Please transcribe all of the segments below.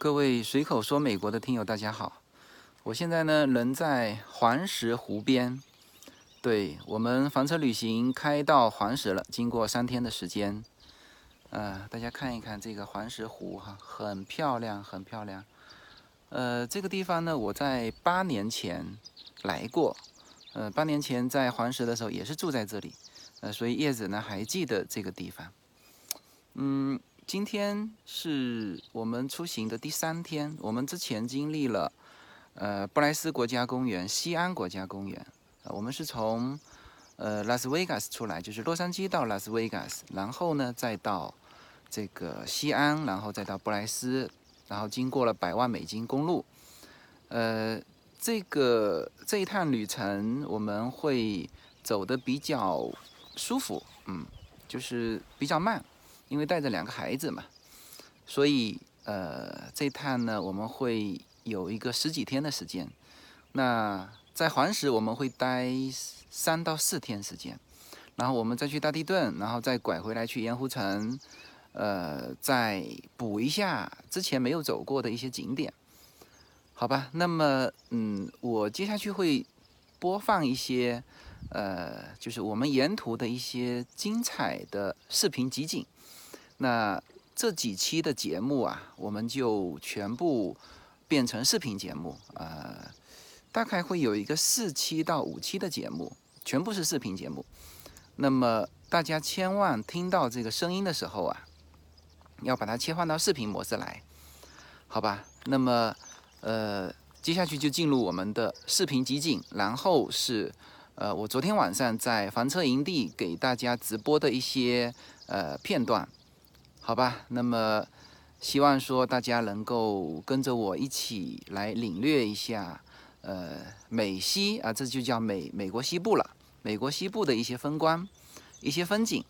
各位随口说美国的听友，大家好。我现在呢，人在黄石湖边。对我们房车旅行开到黄石了，经过三天的时间。呃，大家看一看这个黄石湖哈，很漂亮，很漂亮。呃，这个地方呢，我在八年前来过。呃，八年前在黄石的时候也是住在这里。呃，所以叶子呢还记得这个地方。嗯。今天是我们出行的第三天。我们之前经历了，呃，布莱斯国家公园、西安国家公园。我们是从，呃，拉斯维加斯出来，就是洛杉矶到拉斯维加斯，然后呢，再到这个西安，然后再到布莱斯，然后经过了百万美金公路。呃，这个这一趟旅程我们会走的比较舒服，嗯，就是比较慢。因为带着两个孩子嘛，所以呃，这趟呢我们会有一个十几天的时间。那在黄石我们会待三到四天时间，然后我们再去大地顿，然后再拐回来去盐湖城，呃，再补一下之前没有走过的一些景点，好吧？那么嗯，我接下去会播放一些呃，就是我们沿途的一些精彩的视频集锦。那这几期的节目啊，我们就全部变成视频节目，呃，大概会有一个四期到五期的节目，全部是视频节目。那么大家千万听到这个声音的时候啊，要把它切换到视频模式来，好吧？那么呃，接下去就进入我们的视频集锦，然后是呃，我昨天晚上在房车营地给大家直播的一些呃片段。好吧，那么希望说大家能够跟着我一起来领略一下，呃，美西啊，这就叫美美国西部了。美国西部的一些风光、一些风景。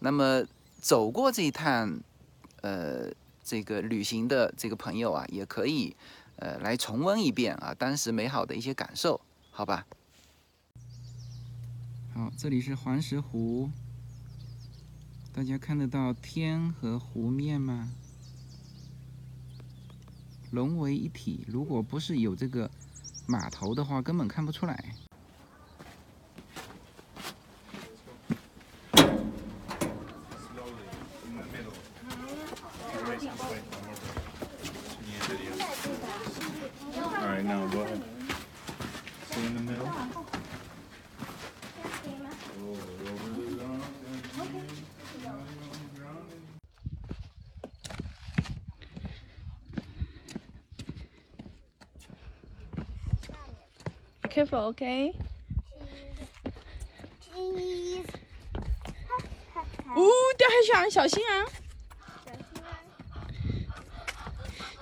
那么走过这一趟，呃，这个旅行的这个朋友啊，也可以呃来重温一遍啊当时美好的一些感受，好吧？好，这里是黄石湖。大家看得到天和湖面吗？融为一体。如果不是有这个码头的话，根本看不出来。Careful, OK。呜，掉下去了，小心啊！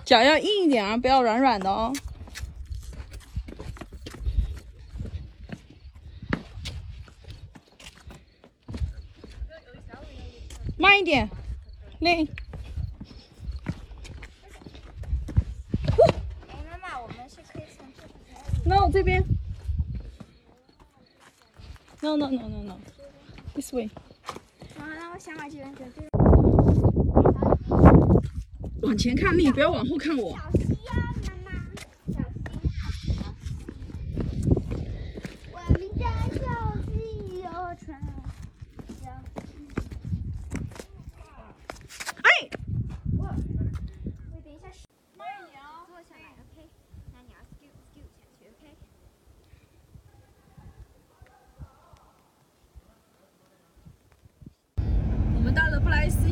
脚要硬一点啊，不要软软的哦。慢一点，累。妈妈，我们是可以从这边。那我这边。No no no. This way. 好，那我想把这边走。往前看你，不要往后看我。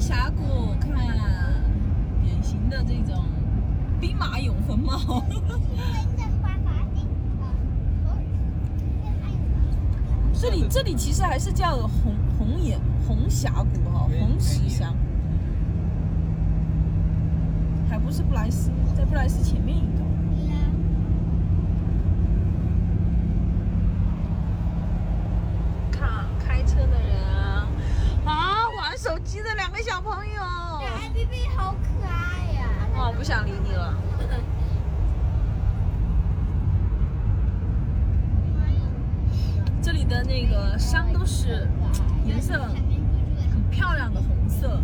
峡谷看典型的这种兵马俑坟墓。这里其实还是叫红红岩红峡谷哈，红石峡，还不是布莱斯，在布莱斯前面那个山都是颜色很漂亮的红色，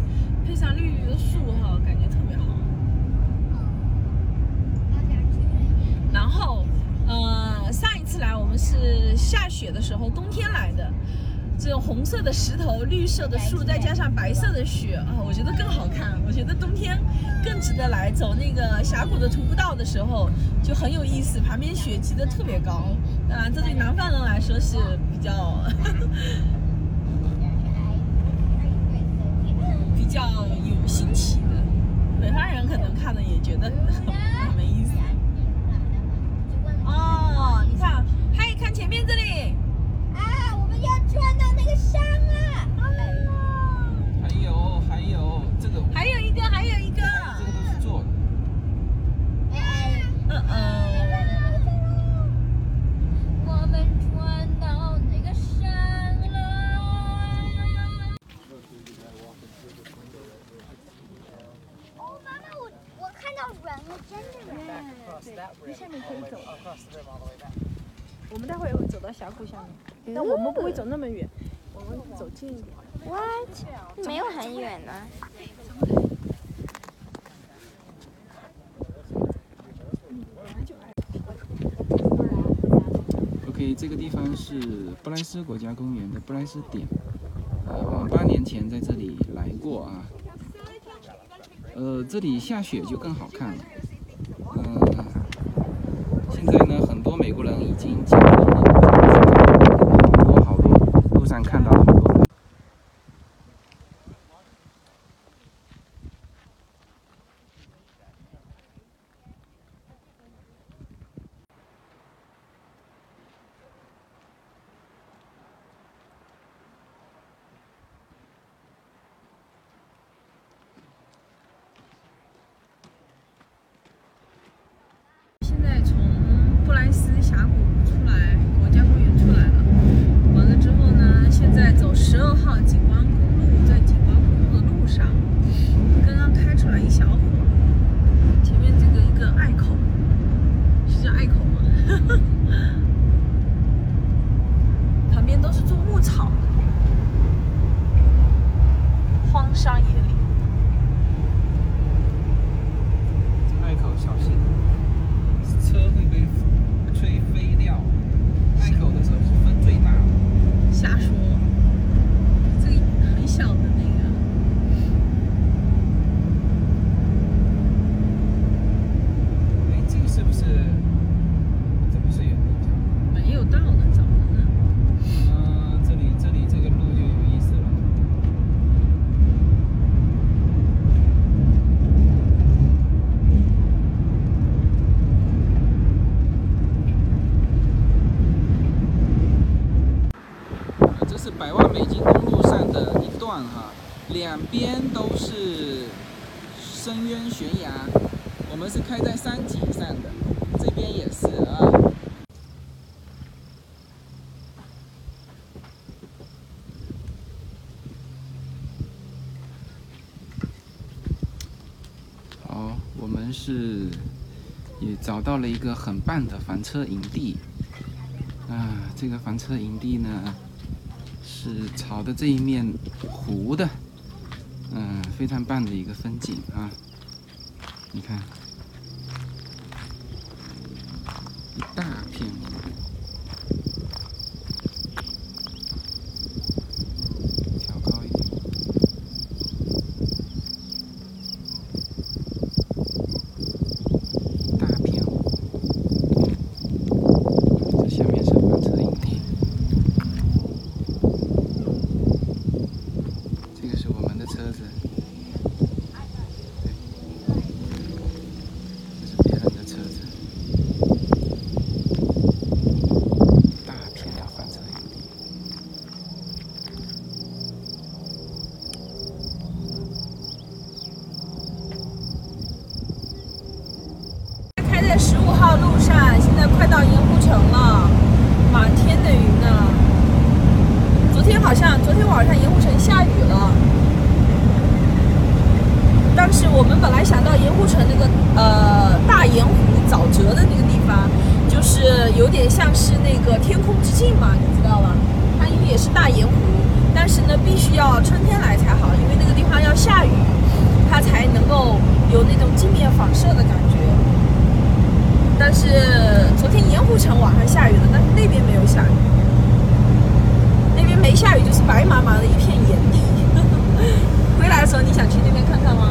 配上绿绿的树哈，感觉特别好。然后，呃，上一次来我们是下雪的时候，冬天来的，这种红色的石头、绿色的树，再加上白色的雪啊，我觉得更好看。我觉得冬天更值得来。走那个峡谷的徒步道的时候就很有意思，旁边雪积得特别高。啊，这对南方人来说是。较比较有新奇的，北方人可能看了也觉得 很没意思。哦，你看，嗨，看前面这里。啊，我们要穿到那个山了。还有还有这个还有一个，还有一个。这个都是做的。嗯嗯。我们穿到那个山了。哦，妈妈，我我看到人了，真的人。那下面可以走。我们待会儿也会走到峡谷下面，但我们不会走那么远，我们走近一点。What？没有很远呢。OK，这个地方是布莱斯国家公园的布莱斯点。呃，我们八年前在这里来过啊。呃，这里下雪就更好看了。呃，现在呢，很多美国人已经结婚了，到了一个很棒的房车营地。啊，这个房车营地呢，是朝的这一面湖的，嗯，非常棒的一个风景啊。你看，一大片。调高一点。大片湖，这下面是房车营地，这个是我们的车子，这是别人的车子，大片的房车营地。开在十五号路上，现在快到盐湖城了，满天的云呢。昨天好像，昨天晚上盐湖城下雨了。当时我们本来想到盐湖城那呃大盐湖沼泽的那个地方，就是有点像是那个天空之镜嘛，你知道吧？它因为也是大盐湖，但是呢必须要春天来才好，因为那个地方要下雨，它才能够有那种镜面反射的感觉。但是昨天盐湖城晚上下雨了，但是那边没有下雨，那边没下雨就是白茫茫的一片盐地。回来的时候你想去那边看看吗？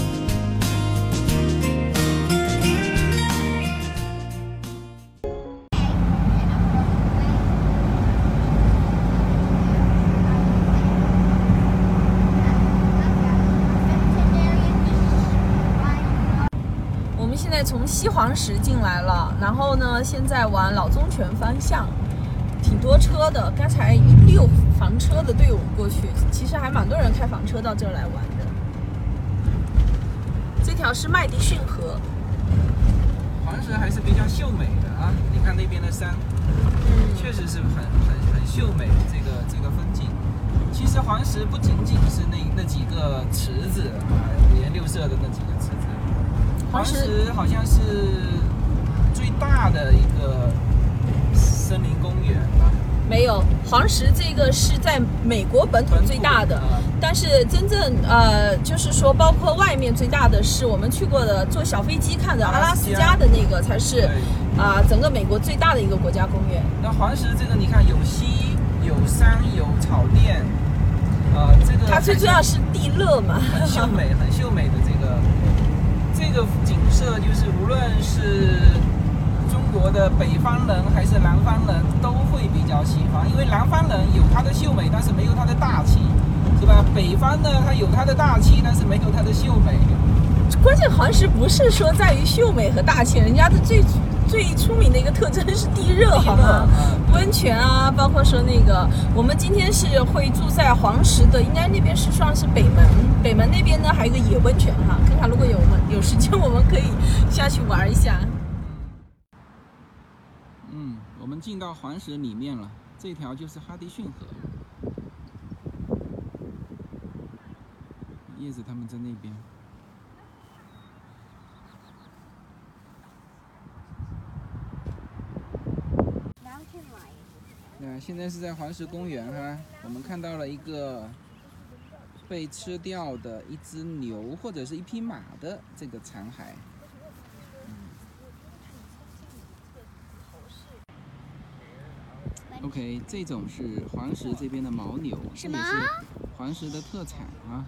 从西黄石进来了，然后呢，现在往老宗泉方向，挺多车的。刚才一溜房车的队伍过去，其实还蛮多人开房车到这儿来玩的。这条是麦迪逊河，黄石还是比较秀美的啊！你看那边的山，嗯，确实是很很很秀美的这个这个风景。其实黄石不仅仅是那那几个池子啊，五颜六色的那几个池子，黄黄石石好像是最大的一个森林公园吧？没有黄石这个是在美国本土最大的，啊但是真正呃，就是说包括外面最大的是我们去过的坐小飞机看的阿拉斯加的那个才是对。啊、整个美国最大的一个国家公园。那黄石这个你看有溪有山有草甸，呃，这个它最重要是地热嘛，很秀美，很秀美的这个这个景色，就是无论是中国的北方人还是南方人都会比较喜欢，因为南方人有它的秀美，但是没有它的大气，是吧？北方呢，它有它的大气，但是没有它的秀美。关键好像是不是说在于秀美和大气，人家的最最出名的一个特征是地热，好吗？嗯温泉啊，包括说那个，我们今天是会住在黄石的，应该那边是算是北门，北门那边呢还有一个野温泉哈，看看如果有我们有时间，我们可以下去玩一下。嗯，我们进到黄石里面了，这条就是哈迪逊河。叶子他们在那边。那现在是在黄石公园哈，我们看到了一个被吃掉的一只牛或者是一匹马的这个残骸。OK，这种是黄石这边的牦牛，这也是黄石的特产啊。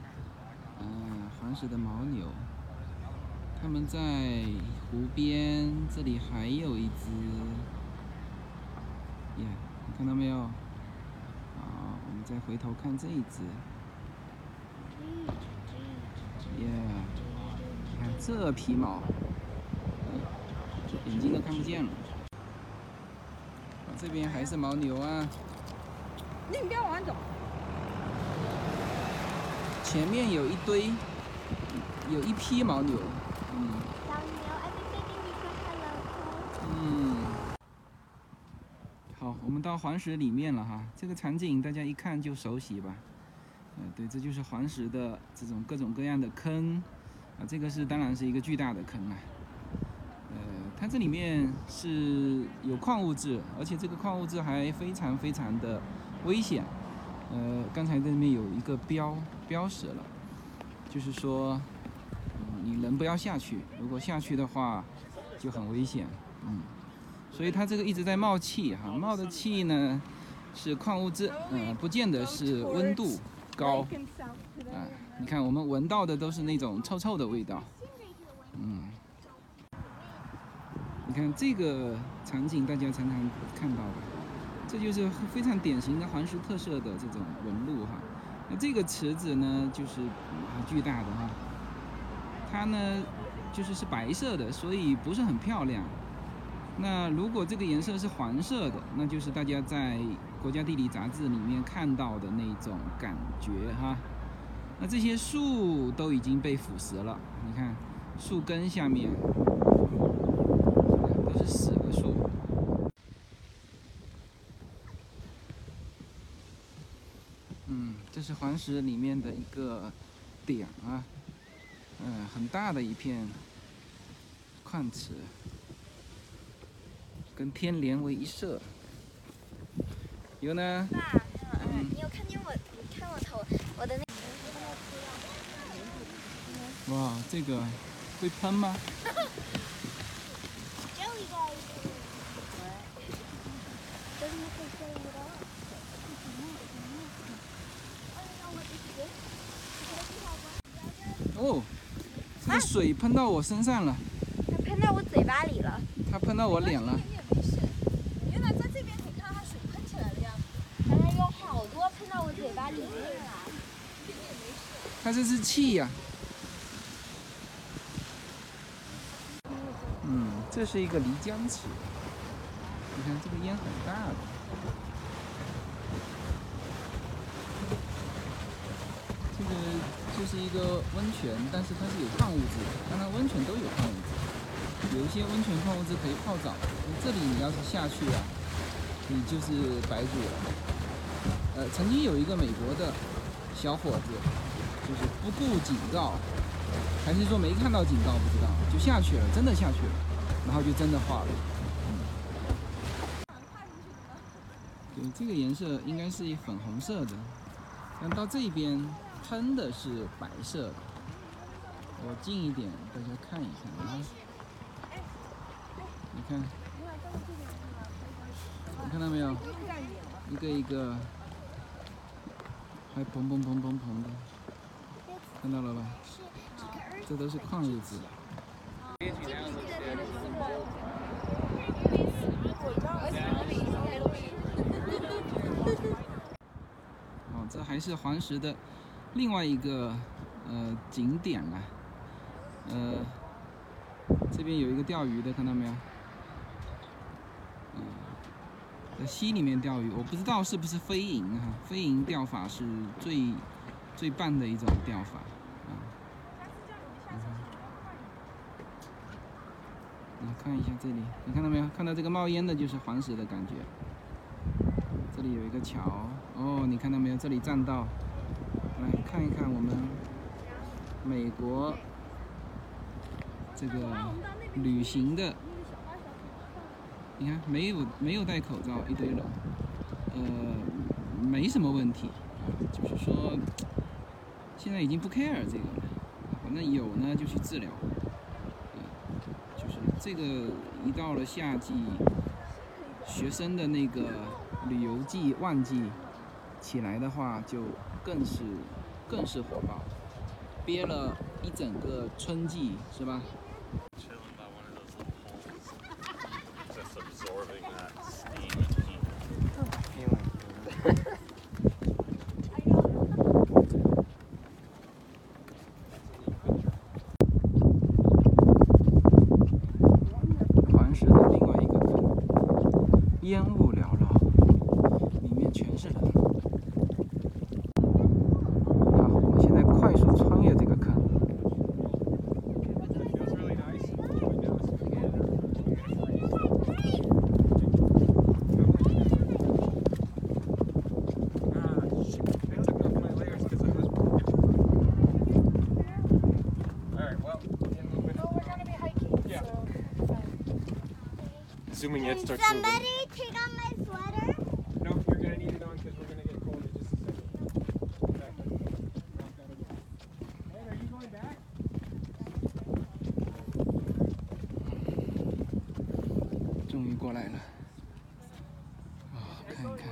嗯、黄石的牦牛，他们在湖边，这里还有一只，看到没有？好，我们再回头看这一只，耶、你看这皮毛，嗯眼睛都看不见了。啊这边还是牦牛啊，那你不要往走。前面有一堆，有一批牦牛，嗯嗯。好，我们到黄石里面了哈，这个场景大家一看就熟悉吧？呃，对，这就是黄石的这种各种各样的坑啊，这个是当然是一个巨大的坑啊。呃，它这里面是有矿物质，而且这个矿物质还非常非常的危险。呃，刚才这里面有一个标标识了，就是说，嗯你人不要下去，如果下去的话就很危险。嗯，所以它这个一直在冒气哈，冒的气呢是矿物质，嗯、不见得是温度高。啊，你看我们闻到的都是那种臭臭的味道。嗯，你看这个场景，大家常常看到吧？这就是非常典型的黄石特色的这种纹路哈。那这个池子呢，就是啊巨大的哈，它呢就是是白色的，所以不是很漂亮。那如果这个颜色是黄色的，那就是大家在国家地理杂志里面看到的那种感觉哈。那这些树都已经被腐蚀了，你看树根下面都是死的树。嗯，这是黄石里面的一个点啊，嗯，很大的一片矿池，跟天连为一色。有呢，爸，嗯，你有看见我？你看我头，我的那哇，这个会喷吗？哦，这个水喷到我身上了，它喷到我嘴巴里了。它喷到我脸了。你也没事。原来在这边可以看到它水喷起来了呀。刚才有好多喷到我嘴巴里面了。它这是气呀、嗯，这是一个漓江池。你看这个烟很大的。这个就是一个温泉，但是它是有矿物质的。当然，温泉都有矿物质，有一些温泉矿物质可以泡澡。这里你要是下去啊，你就是白煮了。呃，曾经有一个美国的小伙子，就是不顾警告，还是说没看到警告不知道，就下去了，真的下去了，然后就真的化了。对，这个颜色应该是粉红色的，但到这边喷的是白色的。我近一点，大家看一看啊，你看，你看到没有？一个一个，还砰砰砰砰砰的，看到了吧？这都是矿物质。哦，这还是黄石的另外一个呃景点啊，呃，这边有一个钓鱼的，看到没有？嗯，在溪里面钓鱼，我不知道是不是飞蝇哈、飞蝇钓法是最最棒的一种钓法啊。嗯你看一下这里，你看到没有？看到这个冒烟的，就是黄石的感觉。这里有一个桥，哦，你看到没有？这里栈道，来看一看我们美国这个旅行的，你看没有没有戴口罩，一堆人，呃，没什么问题，就是说现在已经不 care 这个了，反正有呢就去治疗，嗯，就是这个一到了夏季，学生的那个旅游季旺季起来的话，就更是更是火爆，憋了一整个春季，是吧？Can starts moving. somebody take off my sweater? No, you're gonna need it on because we're gonna get cold in just a second. Back up. Back up again. Hey, are you going back? 终于过来了。啊、看一看。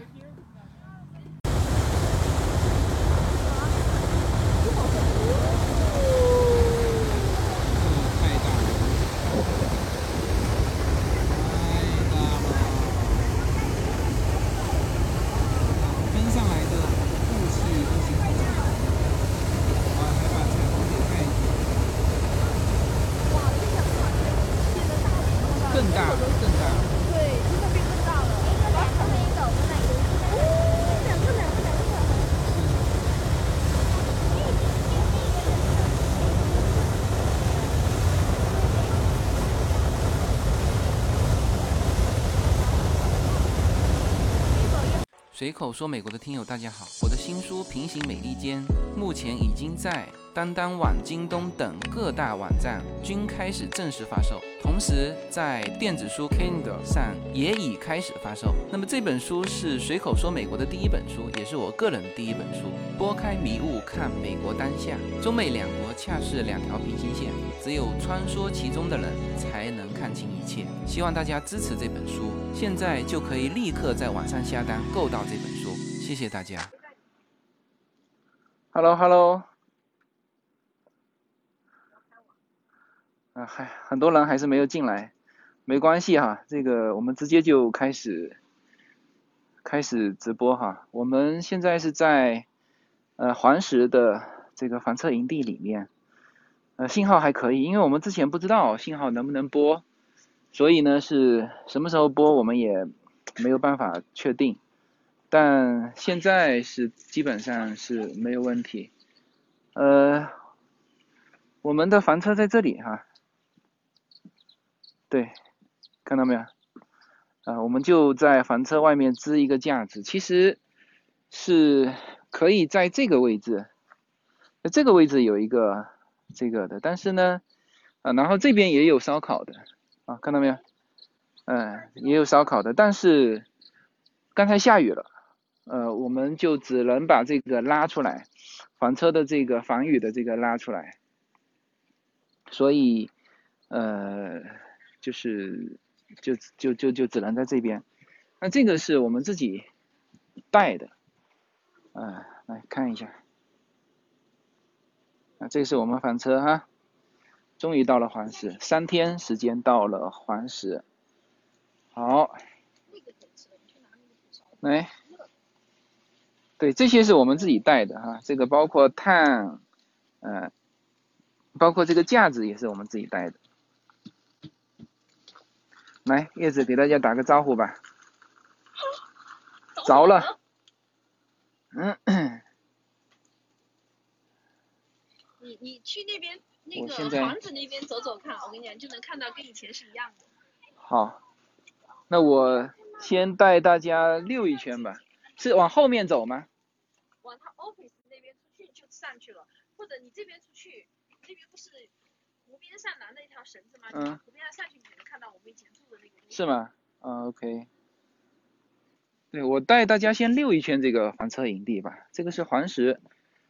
随口说美国的听友大家好，我的新书《平行美利坚》目前已经在当当网、京东等各大网站均开始正式发售，同时在电子书 Kindle 上也已开始发售。那么这本书是随口说美国的第一本书，也是我个人的第一本书。拨开迷雾看美国当下，中美两国恰是两条平行线，只有穿梭其中的人才能看清一切。希望大家支持这本书，现在就可以立刻在网上下单购到这本书。谢谢大家。Hello，Hello。啊，还很多人还是没有进来，没关系哈，这个我们直接就开始开始直播哈。我们现在是在呃黄石的这个房车营地里面，呃信号还可以，因为我们之前不知道信号能不能播，所以呢是什么时候播我们也没有办法确定，但现在是基本上是没有问题。呃，我们的房车在这里哈。对，看到没有？啊，我们就在房车外面支一个架子，其实是可以在这个位置，这个位置有一个这个的，但是呢，啊，然后这边也有烧烤的，啊，看到没有？嗯，也有烧烤的，但是刚才下雨了，呃，我们就只能把这个拉出来，房车的这个防雨的这个拉出来，所以，呃。就是就就就就只能在这边，那这个是我们自己带的，啊，来看一下，啊，这是我们房车哈，终于到了黄石，三天时间到了黄石，好，来，对，这些是我们自己带的哈，这个包括碳，嗯，包括这个架子也是我们自己带的。来，叶子给大家打个招呼吧。着了。嗯。你你去那边那个房子那边走走看，我跟你讲，就能看到跟以前是一样的。好，那我先带大家溜一圈吧。是往后面走吗？往他 office 那边出去就上去了，或者你这边出去，那边不是湖边上拿了一条绳子吗？嗯你往湖边上下去，你能看到我们以前住的那个地。是吗？啊，OK。对，我带大家先溜一圈这个房车营地吧。这个是黄石，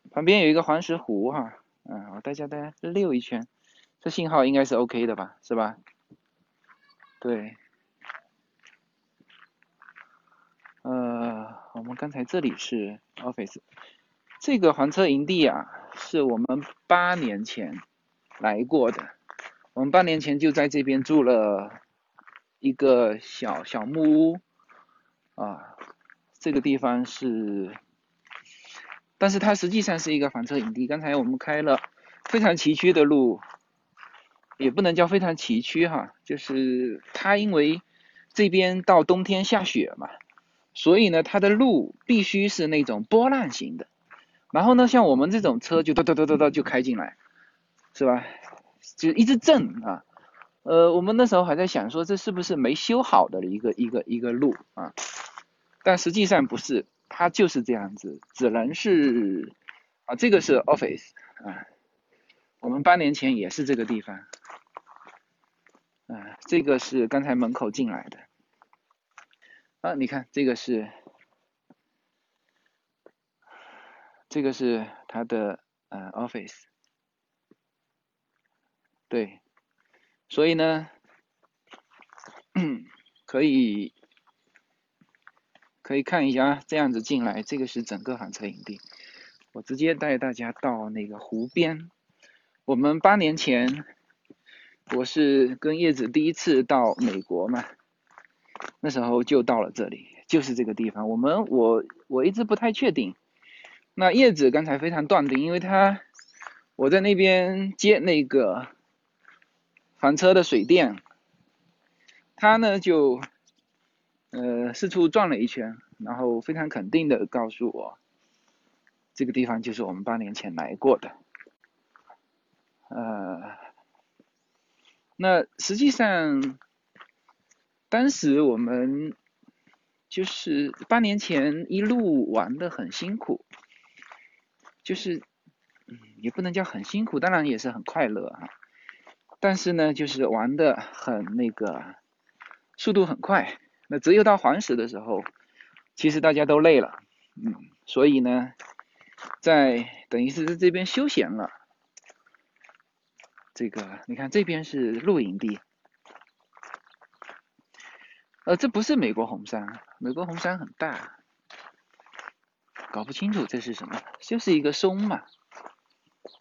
旁边有一个黄石湖哈。嗯，我带大家溜一圈，这信号应该是 OK 的吧？是吧？对。呃，我们刚才这里是 office，这个房车营地啊，是我们八年前来过的。我们半年前就在这边住了一个小小木屋，啊，这个地方是，但是它实际上是一个房车营地。刚才我们开了非常崎岖的路，也不能叫非常崎岖哈，就是它因为这边到冬天下雪嘛，所以呢，它的路必须是那种波浪形的。然后呢，像我们这种车就哒哒哒哒哒就开进来，是吧？就一直震啊。呃，我们那时候还在想说这是不是没修好的一个一个一个路啊？但实际上不是，它就是这样子，只能是啊，这个是 office 啊，我们八年前也是这个地方，啊，这个是刚才门口进来的，啊，你看这个是，这个是他的呃 office，对，所以呢，可以可以看一下啊，这样子进来，这个是整个房车营地。我直接带大家到那个湖边。我们八年前，我是跟叶子第一次到美国嘛，那时候就到了这里，就是这个地方。我们我我一直不太确定。那叶子刚才非常断定，因为他我在那边接那个房车的水电，他呢就呃四处转了一圈，然后非常肯定的告诉我。这个地方就是我们八年前来过的，呃，那实际上，当时我们就是八年前一路玩的很辛苦，就是，嗯，也不能叫很辛苦，当然也是很快乐啊，但是呢，就是玩的很那个，速度很快，那只有到黄石的时候，其实大家都累了，嗯，所以呢。在等于是在这边休闲了。这个你看，这边是露营地。呃，这不是美国红山，美国红山很大，搞不清楚这是什么，就是一个松嘛。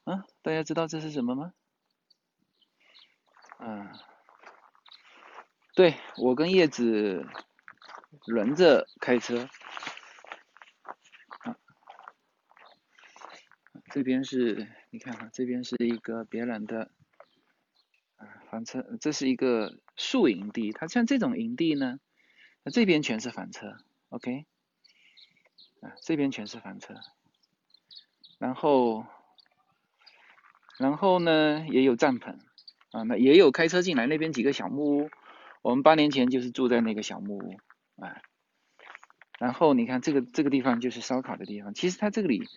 啊，大家知道这是什么吗？嗯，对我跟叶子轮着开车。这边是，你看哈，这边是一个别人的啊房车，这是一个宿营地。它像这种营地呢，那这边全是房车，OK，啊这边全是房车，然后然后呢也有帐篷啊，那也有开车进来那边几个小木屋，我们八年前就是住在那个小木屋啊。然后你看这个这个地方就是烧烤的地方，其实它这里。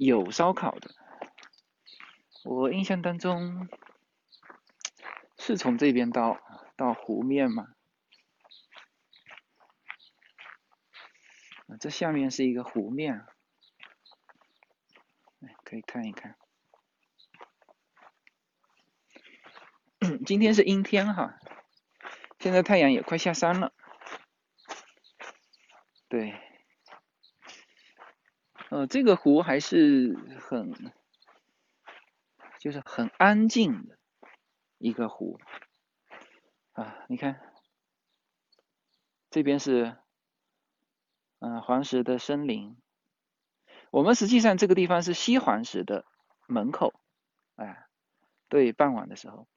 有烧烤的，我印象当中是从这边到到湖面嘛，这下面是一个湖面，可以看一看。今天是阴天哈，现在太阳也快下山了，对。呃，这个湖还是很，就是很安静的一个湖啊。你看，这边是嗯黄石的森林。我们实际上这个地方是西黄石的门口，哎，对，傍晚的时候，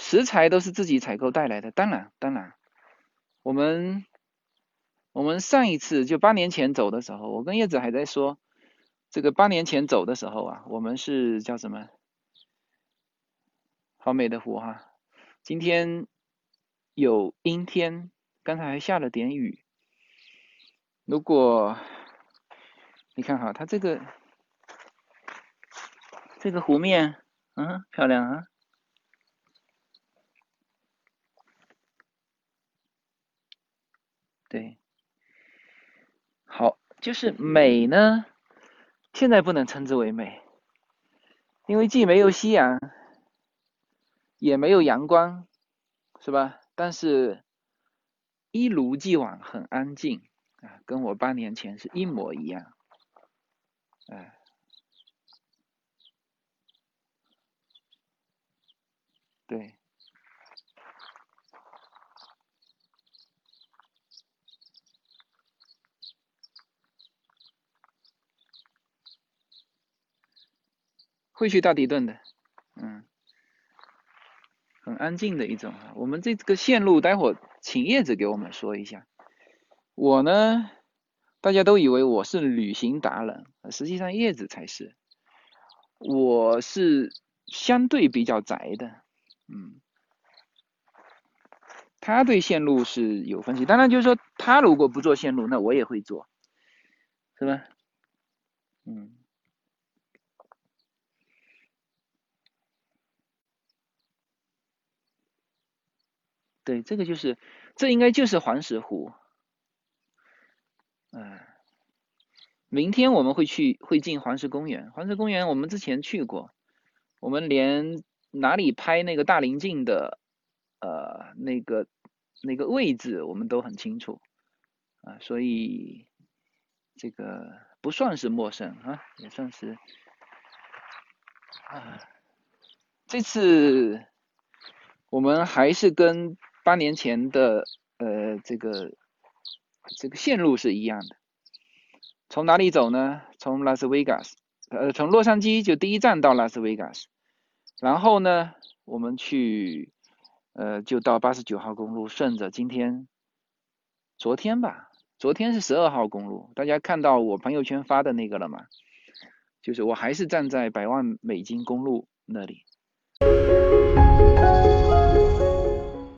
食材都是自己采购带来的。当然，当然，我们。我们上一次就八年前走的时候，我跟叶子还在说，这个八年前走的时候啊，我们是叫什么？好美的湖哈！今天有阴天，刚才还下了点雨。如果你看哈，它这个这个湖面，嗯，漂亮啊。对。好，就是美呢，现在不能称之为美，因为既没有夕阳，也没有阳光，是吧？但是，一如既往很安静啊，跟我八年前是一模一样，哎，对。会去大地顿的，嗯，很安静的一种啊。我们这个线路，待会请叶子给我们说一下。我呢，大家都以为我是旅行达人，实际上叶子才是。我是相对比较宅的，嗯，他对线路是有分析。当然，就是说他如果不做线路，那我也会做，是吧？嗯。对，这个就是，这应该就是黄石湖。嗯，明天我们会去会进黄石公园，黄石公园我们之前去过，我们连哪里拍那个大棱镜的呃那个那个位置我们都很清楚。啊，所以这个不算是陌生啊，也算是啊，这次我们还是跟八年前的呃这个这个线路是一样的。从哪里走呢？从拉斯维加斯，呃，从洛杉矶就第一站到拉斯维加斯，然后呢，我们去，呃，就到八十九号公路，顺着今天，昨天吧，昨天是十二号公路，大家看到我朋友圈发的那个了吗？就是我还是站在百万美金公路那里，